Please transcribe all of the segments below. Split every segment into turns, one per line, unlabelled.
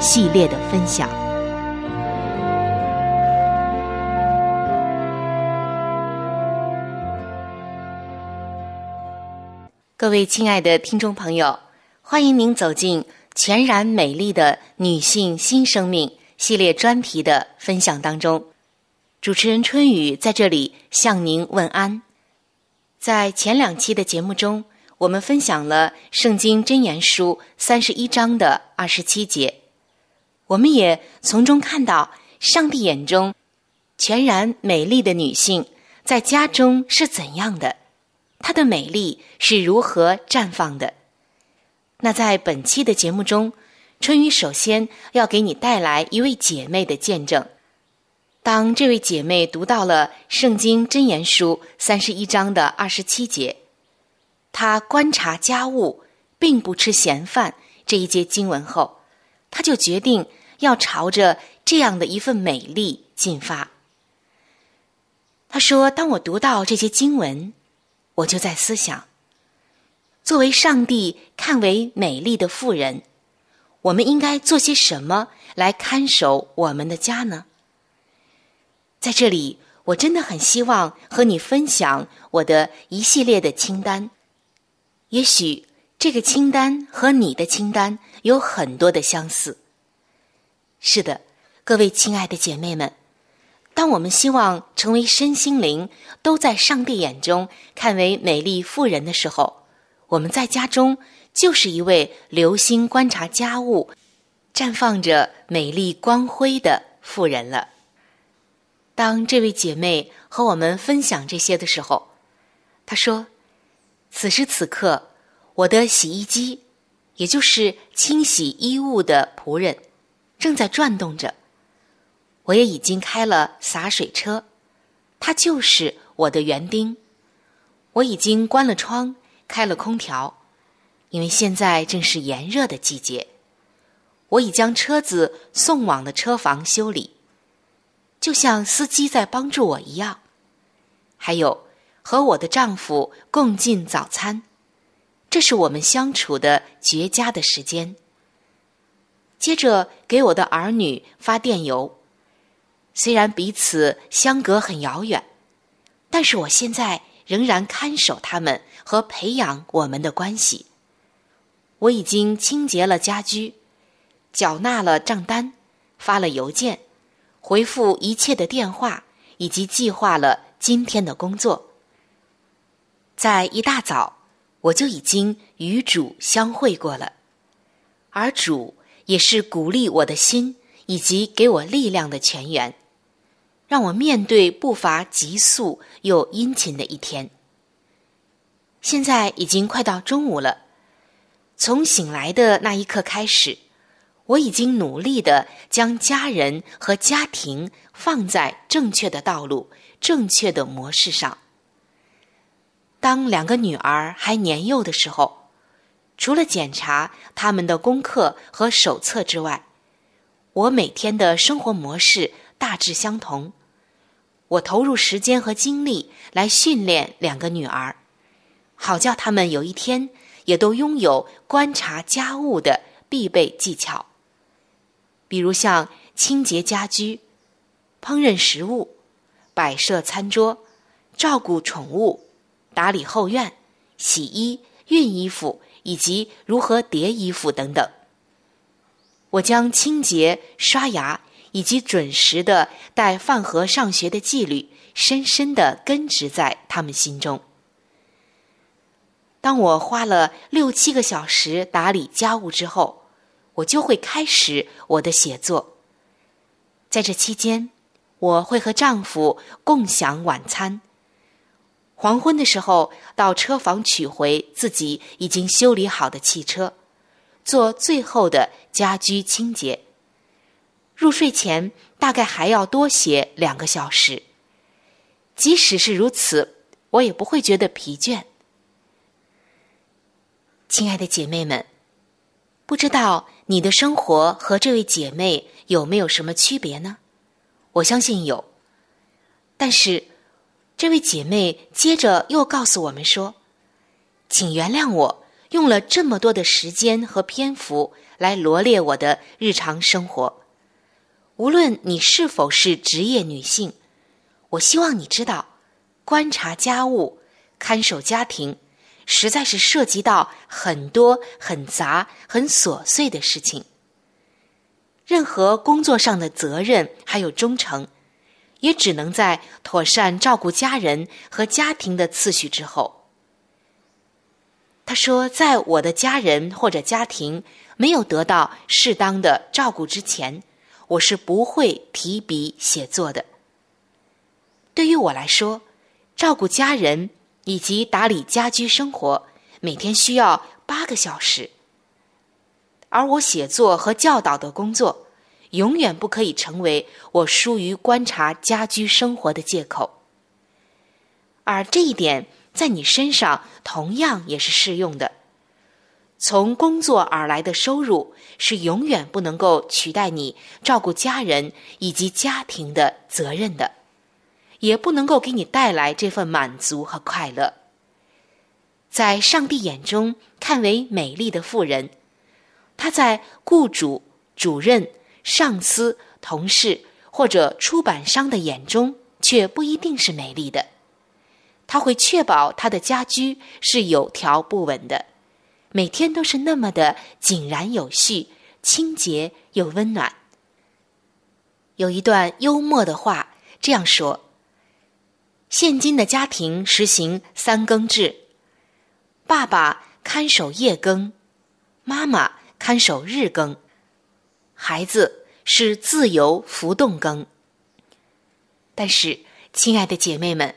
系列的分享。各位亲爱的听众朋友，欢迎您走进全然美丽的女性新生命系列专题的分享当中。主持人春雨在这里向您问安。在前两期的节目中，我们分享了《圣经真言书》三十一章的二十七节。我们也从中看到，上帝眼中全然美丽的女性在家中是怎样的，她的美丽是如何绽放的。那在本期的节目中，春雨首先要给你带来一位姐妹的见证。当这位姐妹读到了《圣经真言书》三十一章的二十七节，她观察家务并不吃闲饭这一节经文后，她就决定。要朝着这样的一份美丽进发。他说：“当我读到这些经文，我就在思想，作为上帝看为美丽的妇人，我们应该做些什么来看守我们的家呢？”在这里，我真的很希望和你分享我的一系列的清单。也许这个清单和你的清单有很多的相似。是的，各位亲爱的姐妹们，当我们希望成为身心灵都在上帝眼中看为美丽妇人的时候，我们在家中就是一位留心观察家务、绽放着美丽光辉的妇人了。当这位姐妹和我们分享这些的时候，她说：“此时此刻，我的洗衣机，也就是清洗衣物的仆人。”正在转动着，我也已经开了洒水车，它就是我的园丁。我已经关了窗，开了空调，因为现在正是炎热的季节。我已将车子送往了车房修理，就像司机在帮助我一样。还有和我的丈夫共进早餐，这是我们相处的绝佳的时间。接着给我的儿女发电邮，虽然彼此相隔很遥远，但是我现在仍然看守他们和培养我们的关系。我已经清洁了家居，缴纳了账单，发了邮件，回复一切的电话，以及计划了今天的工作。在一大早，我就已经与主相会过了，而主也是鼓励我的心以及给我力量的泉源，让我面对步伐急速又殷勤的一天。现在已经快到中午了。从醒来的那一刻开始，我已经努力的将家人和家庭放在正确的道路、正确的模式上。当两个女儿还年幼的时候，除了检查他们的功课和手册之外，我每天的生活模式大致相同。我投入时间和精力来训练两个女儿，好叫他们有一天。也都拥有观察家务的必备技巧，比如像清洁家居、烹饪食物、摆设餐桌、照顾宠物、打理后院、洗衣、熨衣服以及如何叠衣服等等。我将清洁、刷牙以及准时的带饭盒上学的纪律深深的根植在他们心中。当我花了六七个小时打理家务之后，我就会开始我的写作。在这期间，我会和丈夫共享晚餐。黄昏的时候，到车房取回自己已经修理好的汽车，做最后的家居清洁。入睡前大概还要多写两个小时。即使是如此，我也不会觉得疲倦。亲爱的姐妹们，不知道你的生活和这位姐妹有没有什么区别呢？我相信有。但是，这位姐妹接着又告诉我们说：“请原谅我用了这么多的时间和篇幅来罗列我的日常生活。无论你是否是职业女性，我希望你知道，观察家务、看守家庭。”实在是涉及到很多很杂、很琐碎的事情。任何工作上的责任还有忠诚，也只能在妥善照顾家人和家庭的次序之后。他说：“在我的家人或者家庭没有得到适当的照顾之前，我是不会提笔写作的。对于我来说，照顾家人。”以及打理家居生活，每天需要八个小时。而我写作和教导的工作，永远不可以成为我疏于观察家居生活的借口。而这一点在你身上同样也是适用的。从工作而来的收入是永远不能够取代你照顾家人以及家庭的责任的。也不能够给你带来这份满足和快乐。在上帝眼中看为美丽的妇人，她在雇主、主任、上司、同事或者出版商的眼中却不一定是美丽的。他会确保他的家居是有条不紊的，每天都是那么的井然有序、清洁又温暖。有一段幽默的话这样说。现今的家庭实行三更制，爸爸看守夜更，妈妈看守日更，孩子是自由浮动羹。但是，亲爱的姐妹们，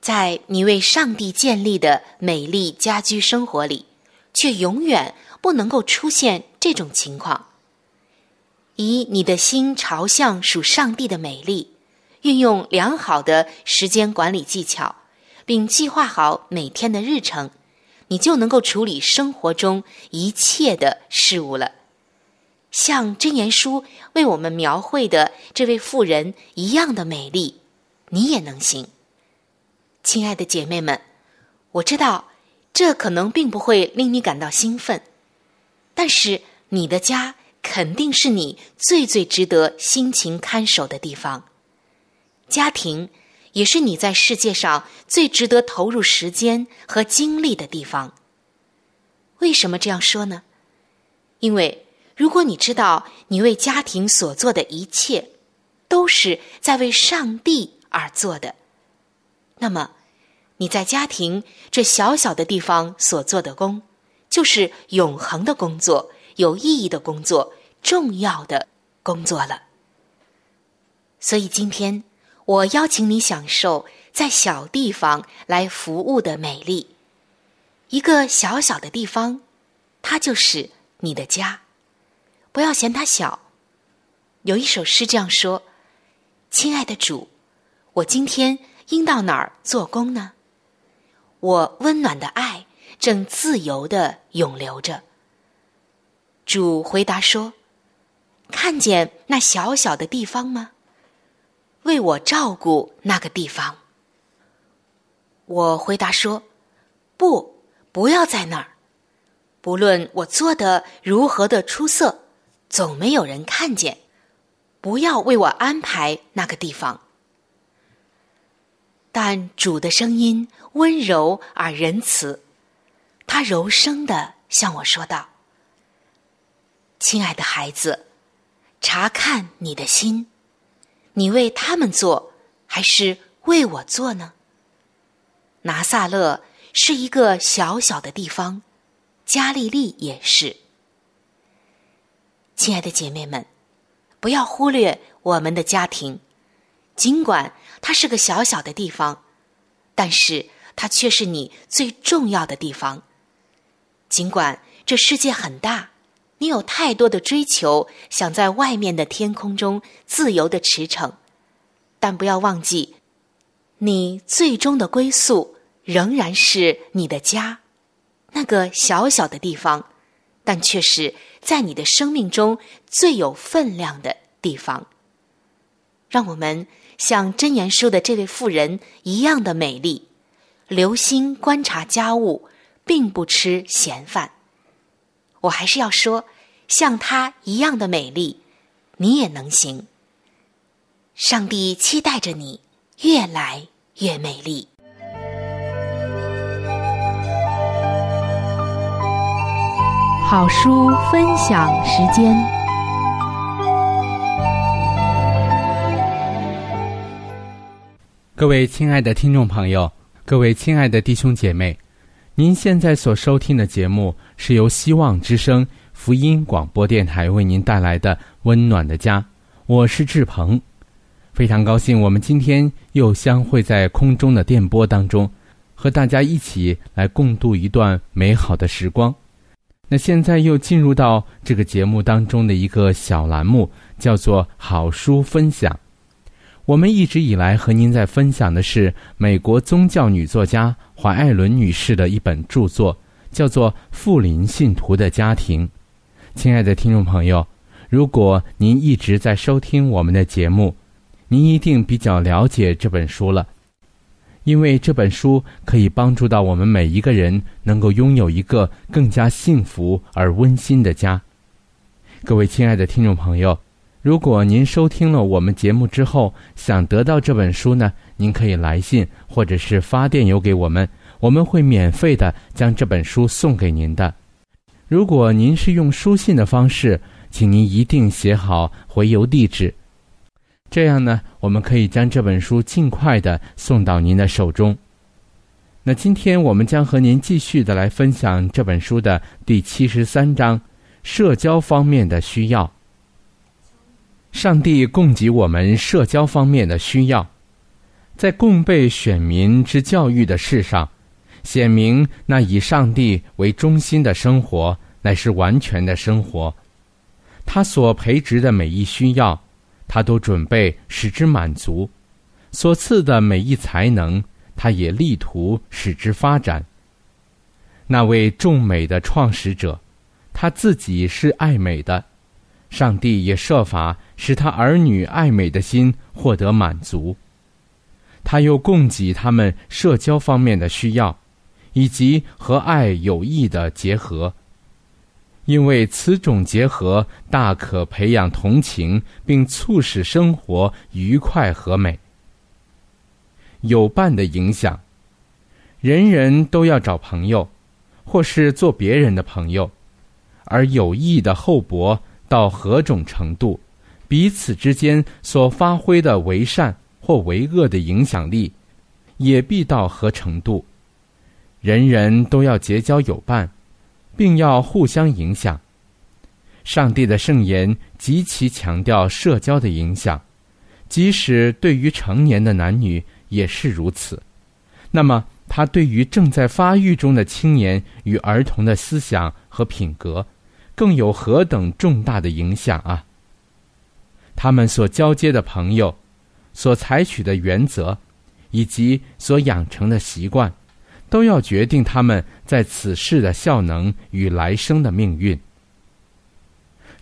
在你为上帝建立的美丽家居生活里，却永远不能够出现这种情况。以你的心朝向属上帝的美丽。运用良好的时间管理技巧，并计划好每天的日程，你就能够处理生活中一切的事物了。像真言书为我们描绘的这位妇人一样的美丽，你也能行。亲爱的姐妹们，我知道这可能并不会令你感到兴奋，但是你的家肯定是你最最值得辛勤看守的地方。家庭也是你在世界上最值得投入时间和精力的地方。为什么这样说呢？因为如果你知道你为家庭所做的一切都是在为上帝而做的，那么你在家庭这小小的地方所做的工，就是永恒的工作、有意义的工作、重要的工作了。所以今天我邀请你享受在小地方来服务的美丽。一个小小的地方，它就是你的家，不要嫌它小。有一首诗这样说：“亲爱的主，我今天应到哪儿做工呢？我温暖的爱正自由的涌流着。”主回答说：“看见那小小的地方吗？为我照顾那个地方。”我回答说：“不。”不要在那儿，不论我做的如何的出色，总没有人看见。不要为我安排那个地方。但主的声音温柔而仁慈，他柔声的向我说道：“亲爱的孩子，查看你的心，你为他们做，还是为我做呢？”拿撒勒。是一个小小的地方，加利利也是。亲爱的姐妹们，不要忽略我们的家庭，尽管它是个小小的地方，但是它却是你最重要的地方。尽管这世界很大，你有太多的追求，想在外面的天空中自由的驰骋，但不要忘记，你最终的归宿。仍然是你的家，那个小小的地方，但却是在你的生命中最有分量的地方。让我们像真言书的这位妇人一样的美丽，留心观察家务，并不吃闲饭。我还是要说，像她一样的美丽，你也能行。上帝期待着你越来越美丽。
好书分享时间。
各位亲爱的听众朋友，各位亲爱的弟兄姐妹，您现在所收听的节目是由希望之声福音广播电台为您带来的《温暖的家》，我是志鹏，非常高兴我们今天又相会在空中的电波当中，和大家一起来共度一段美好的时光。那现在又进入到这个节目当中的一个小栏目，叫做“好书分享”。我们一直以来和您在分享的是美国宗教女作家怀艾伦女士的一本著作，叫做《富林信徒的家庭》。亲爱的听众朋友，如果您一直在收听我们的节目，您一定比较了解这本书了。因为这本书可以帮助到我们每一个人，能够拥有一个更加幸福而温馨的家。各位亲爱的听众朋友，如果您收听了我们节目之后想得到这本书呢，您可以来信或者是发电邮给我们，我们会免费的将这本书送给您的。如果您是用书信的方式，请您一定写好回邮地址。这样呢，我们可以将这本书尽快的送到您的手中。那今天我们将和您继续的来分享这本书的第七十三章：社交方面的需要。上帝供给我们社交方面的需要，在供备选民之教育的事上，显明那以上帝为中心的生活乃是完全的生活。他所培植的每一需要。他都准备使之满足，所赐的每一才能，他也力图使之发展。那位众美的创始者，他自己是爱美的，上帝也设法使他儿女爱美的心获得满足。他又供给他们社交方面的需要，以及和爱有益的结合。因为此种结合大可培养同情，并促使生活愉快和美。有伴的影响，人人都要找朋友，或是做别人的朋友，而有益的厚薄到何种程度，彼此之间所发挥的为善或为恶的影响力，也必到何程度。人人都要结交友伴。并要互相影响。上帝的圣言极其强调社交的影响，即使对于成年的男女也是如此。那么，他对于正在发育中的青年与儿童的思想和品格，更有何等重大的影响啊！他们所交接的朋友，所采取的原则，以及所养成的习惯。都要决定他们在此世的效能与来生的命运。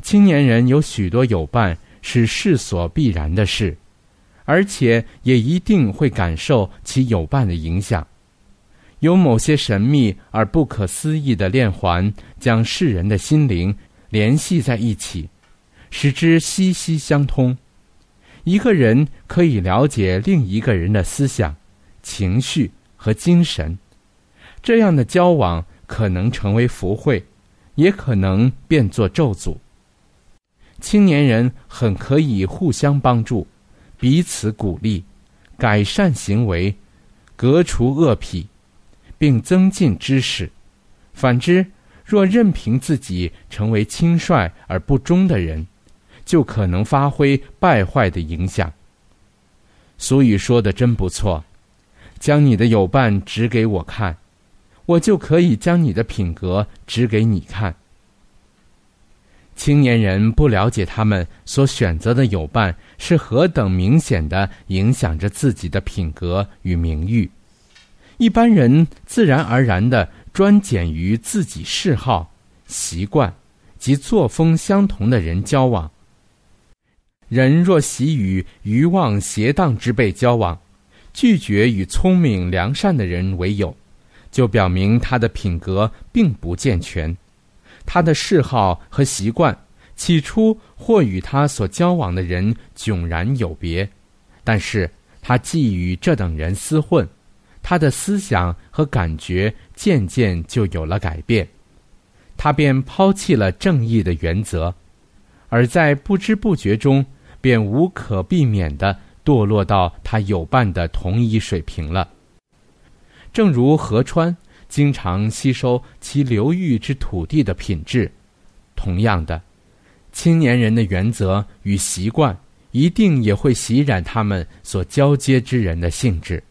青年人有许多友伴是世所必然的事，而且也一定会感受其友伴的影响。有某些神秘而不可思议的链环，将世人的心灵联系在一起，使之息息相通。一个人可以了解另一个人的思想、情绪和精神。这样的交往可能成为福慧，也可能变作咒诅。青年人很可以互相帮助，彼此鼓励，改善行为，革除恶癖，并增进知识。反之，若任凭自己成为轻率而不忠的人，就可能发挥败坏的影响。俗语说的真不错，将你的友伴指给我看。我就可以将你的品格指给你看。青年人不了解他们所选择的友伴是何等明显的影响着自己的品格与名誉。一般人自然而然的专拣于自己嗜好、习惯及作风相同的人交往。人若喜与愚妄邪荡之辈交往，拒绝与聪明良善的人为友。就表明他的品格并不健全，他的嗜好和习惯起初或与他所交往的人迥然有别，但是他既与这等人厮混，他的思想和感觉渐渐就有了改变，他便抛弃了正义的原则，而在不知不觉中便无可避免地堕落到他有伴的同一水平了。正如河川经常吸收其流域之土地的品质，同样的，青年人的原则与习惯一定也会袭染他们所交接之人的性质。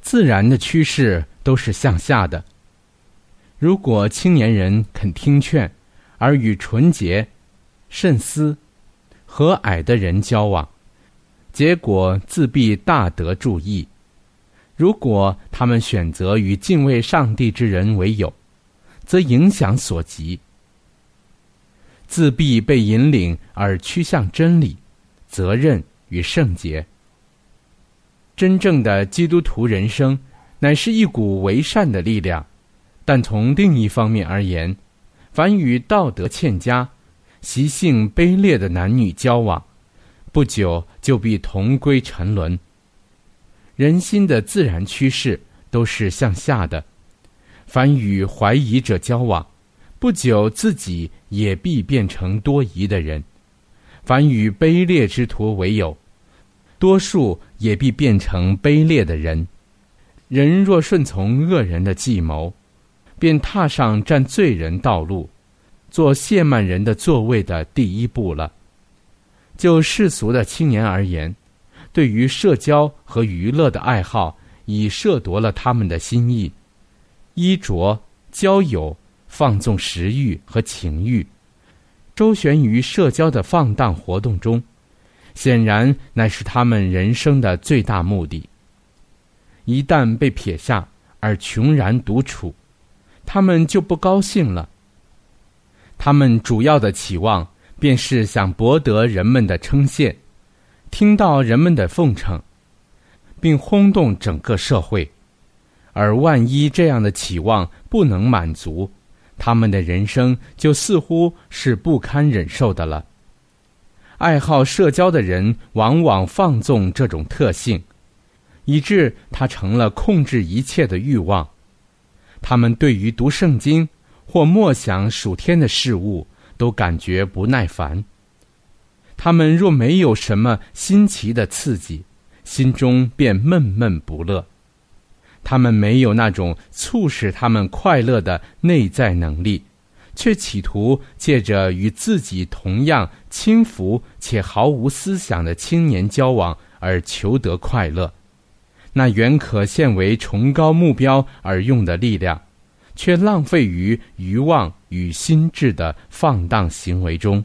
自然的趋势都是向下的。如果青年人肯听劝，而与纯洁、慎思、和蔼的人交往，结果自必大得注意。如果他们选择与敬畏上帝之人为友，则影响所及，自必被引领而趋向真理、责任与圣洁。真正的基督徒人生，乃是一股为善的力量，但从另一方面而言，凡与道德欠佳、习性卑劣的男女交往，不久就必同归沉沦。人心的自然趋势都是向下的，凡与怀疑者交往，不久自己也必变成多疑的人；凡与卑劣之徒为友，多数也必变成卑劣的人。人若顺从恶人的计谋，便踏上占罪人道路、做亵慢人的座位的第一步了。就世俗的青年而言。对于社交和娱乐的爱好，已涉夺了他们的心意；衣着、交友、放纵食欲和情欲，周旋于社交的放荡活动中，显然乃是他们人生的最大目的。一旦被撇下而穷然独处，他们就不高兴了。他们主要的期望，便是想博得人们的称羡。听到人们的奉承，并轰动整个社会，而万一这样的期望不能满足，他们的人生就似乎是不堪忍受的了。爱好社交的人往往放纵这种特性，以致他成了控制一切的欲望。他们对于读圣经或默想属天的事物都感觉不耐烦。他们若没有什么新奇的刺激，心中便闷闷不乐。他们没有那种促使他们快乐的内在能力。却企图借着与自己同样轻浮且毫无思想的青年交往而求得快乐，那原可现为崇高目标而用的力量，却浪费于欲望与心智的放荡行为中。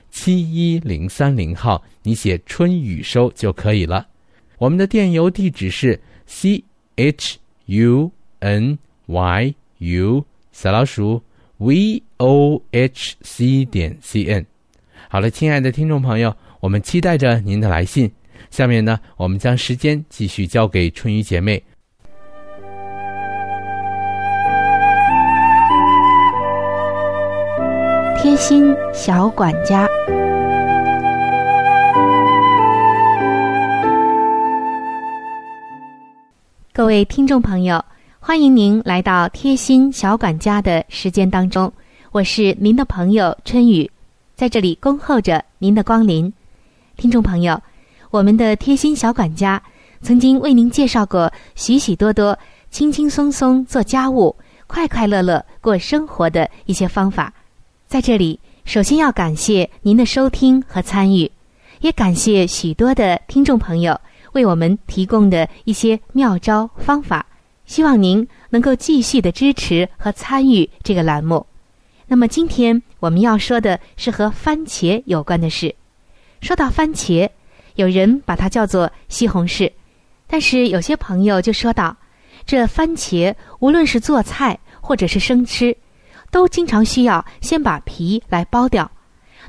七一零三零号，你写“春雨收”就可以了。我们的电邮地址是 c h u n y u 小老鼠。v o h c 点 c n，好了，亲爱的听众朋友，我们期待着您的来信。下面呢，我们将时间继续交给春雨姐妹。
心小管家，各位听众朋友。欢迎您来到贴心小管家的时间当中，我是您的朋友春雨，在这里恭候着您的光临。听众朋友，我们的贴心小管家曾经为您介绍过许许多多轻轻松松做家务、快快乐乐过生活的一些方法。在这里，首先要感谢您的收听和参与，也感谢许多的听众朋友为我们提供的一些妙招方法。希望您能够继续的支持和参与这个栏目。那么今天我们要说的是和番茄有关的事。说到番茄，有人把它叫做西红柿，但是有些朋友就说到，这番茄无论是做菜或者是生吃，都经常需要先把皮来剥掉。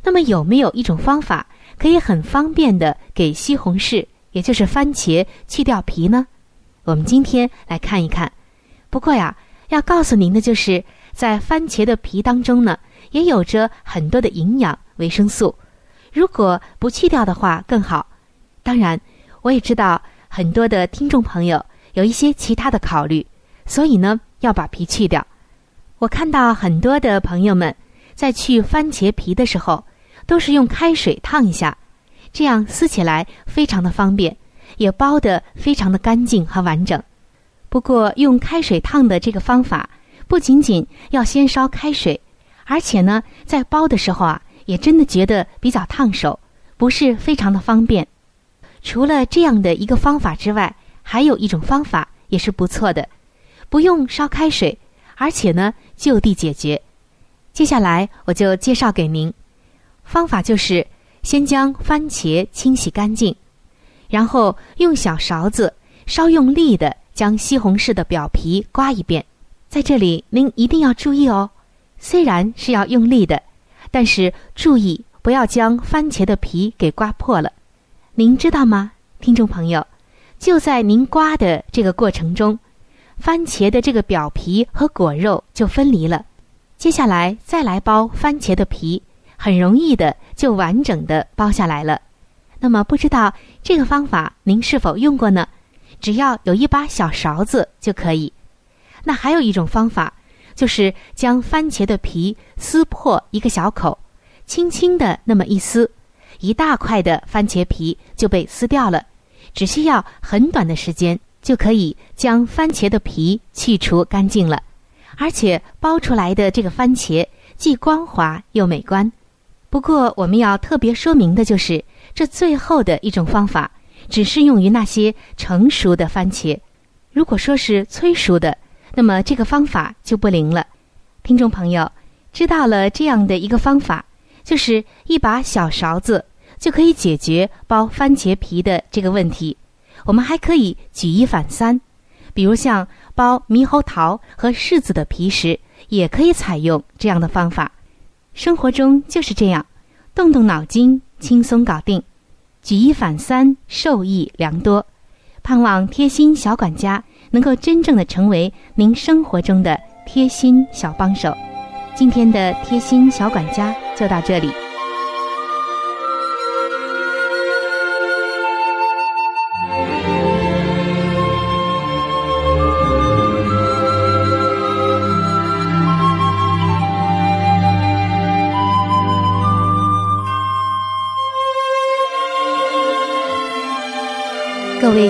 那么有没有一种方法可以很方便的给西红柿，也就是番茄去掉皮呢？我们今天来看一看，不过呀，要告诉您的就是，在番茄的皮当中呢，也有着很多的营养维生素，如果不去掉的话更好。当然，我也知道很多的听众朋友有一些其他的考虑，所以呢，要把皮去掉。我看到很多的朋友们在去番茄皮的时候，都是用开水烫一下，这样撕起来非常的方便。也包得非常的干净和完整，不过用开水烫的这个方法，不仅仅要先烧开水，而且呢，在包的时候啊，也真的觉得比较烫手，不是非常的方便。除了这样的一个方法之外，还有一种方法也是不错的，不用烧开水，而且呢就地解决。接下来我就介绍给您，方法就是先将番茄清洗干净。然后用小勺子稍用力的将西红柿的表皮刮一遍，在这里您一定要注意哦，虽然是要用力的，但是注意不要将番茄的皮给刮破了。您知道吗，听众朋友？就在您刮的这个过程中，番茄的这个表皮和果肉就分离了。接下来再来剥番茄的皮，很容易的就完整的剥下来了。那么不知道这个方法您是否用过呢？只要有一把小勺子就可以。那还有一种方法，就是将番茄的皮撕破一个小口，轻轻的那么一撕，一大块的番茄皮就被撕掉了。只需要很短的时间，就可以将番茄的皮去除干净了，而且剥出来的这个番茄既光滑又美观。不过我们要特别说明的就是。这最后的一种方法，只适用于那些成熟的番茄。如果说是催熟的，那么这个方法就不灵了。
听众朋友，知道了这样的一个方法，就是一把小勺子就可以解决剥番茄皮的这个问题。我们还可以举一反三，比如像剥猕猴桃和柿子的皮时，也可以采用这样的方法。生活中就是这样，动动脑筋，轻松搞定，举一反三，受益良多。盼望贴心小管家能够真正的成为您生活中的贴心小帮手。今天的贴心小管家就到这里。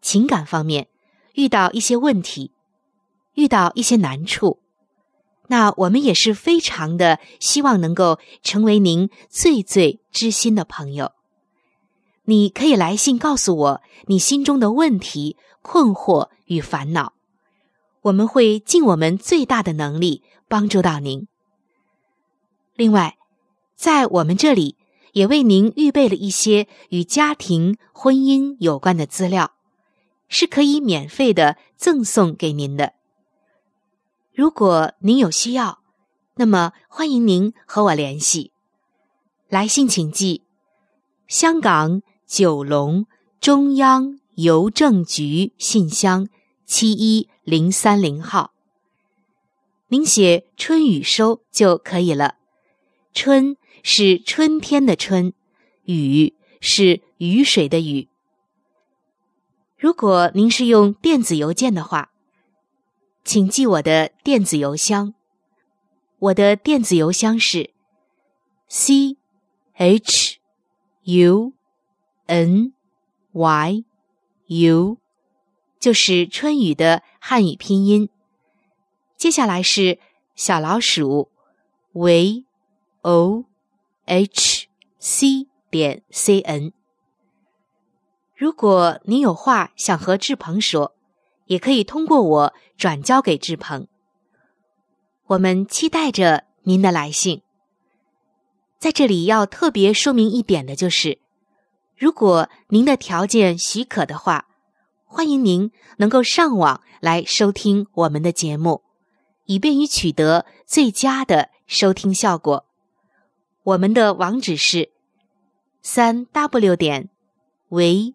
情感方面遇到一些问题，遇到一些难处，那我们也是非常的希望能够成为您最最知心的朋友。你可以来信告诉我你心中的问题、困惑与烦恼，我们会尽我们最大的能力帮助到您。另外，在我们这里。也为您预备了一些与家庭、婚姻有关的资料，是可以免费的赠送给您的。如果您有需要，那么欢迎您和我联系。来信请寄：香港九龙中央邮政局信箱七一零三零号。您写“春雨收”就可以了。春。是春天的春，雨是雨水的雨。如果您是用电子邮件的话，请记我的电子邮箱。我的电子邮箱是 c h u n y u，就是春雨的汉语拼音。接下来是小老鼠 v o。h c 点 c n。如果您有话想和志鹏说，也可以通过我转交给志鹏。我们期待着您的来信。在这里要特别说明一点的就是，如果您的条件许可的话，欢迎您能够上网来收听我们的节目，以便于取得最佳的收听效果。我们的网址是三 w 点 v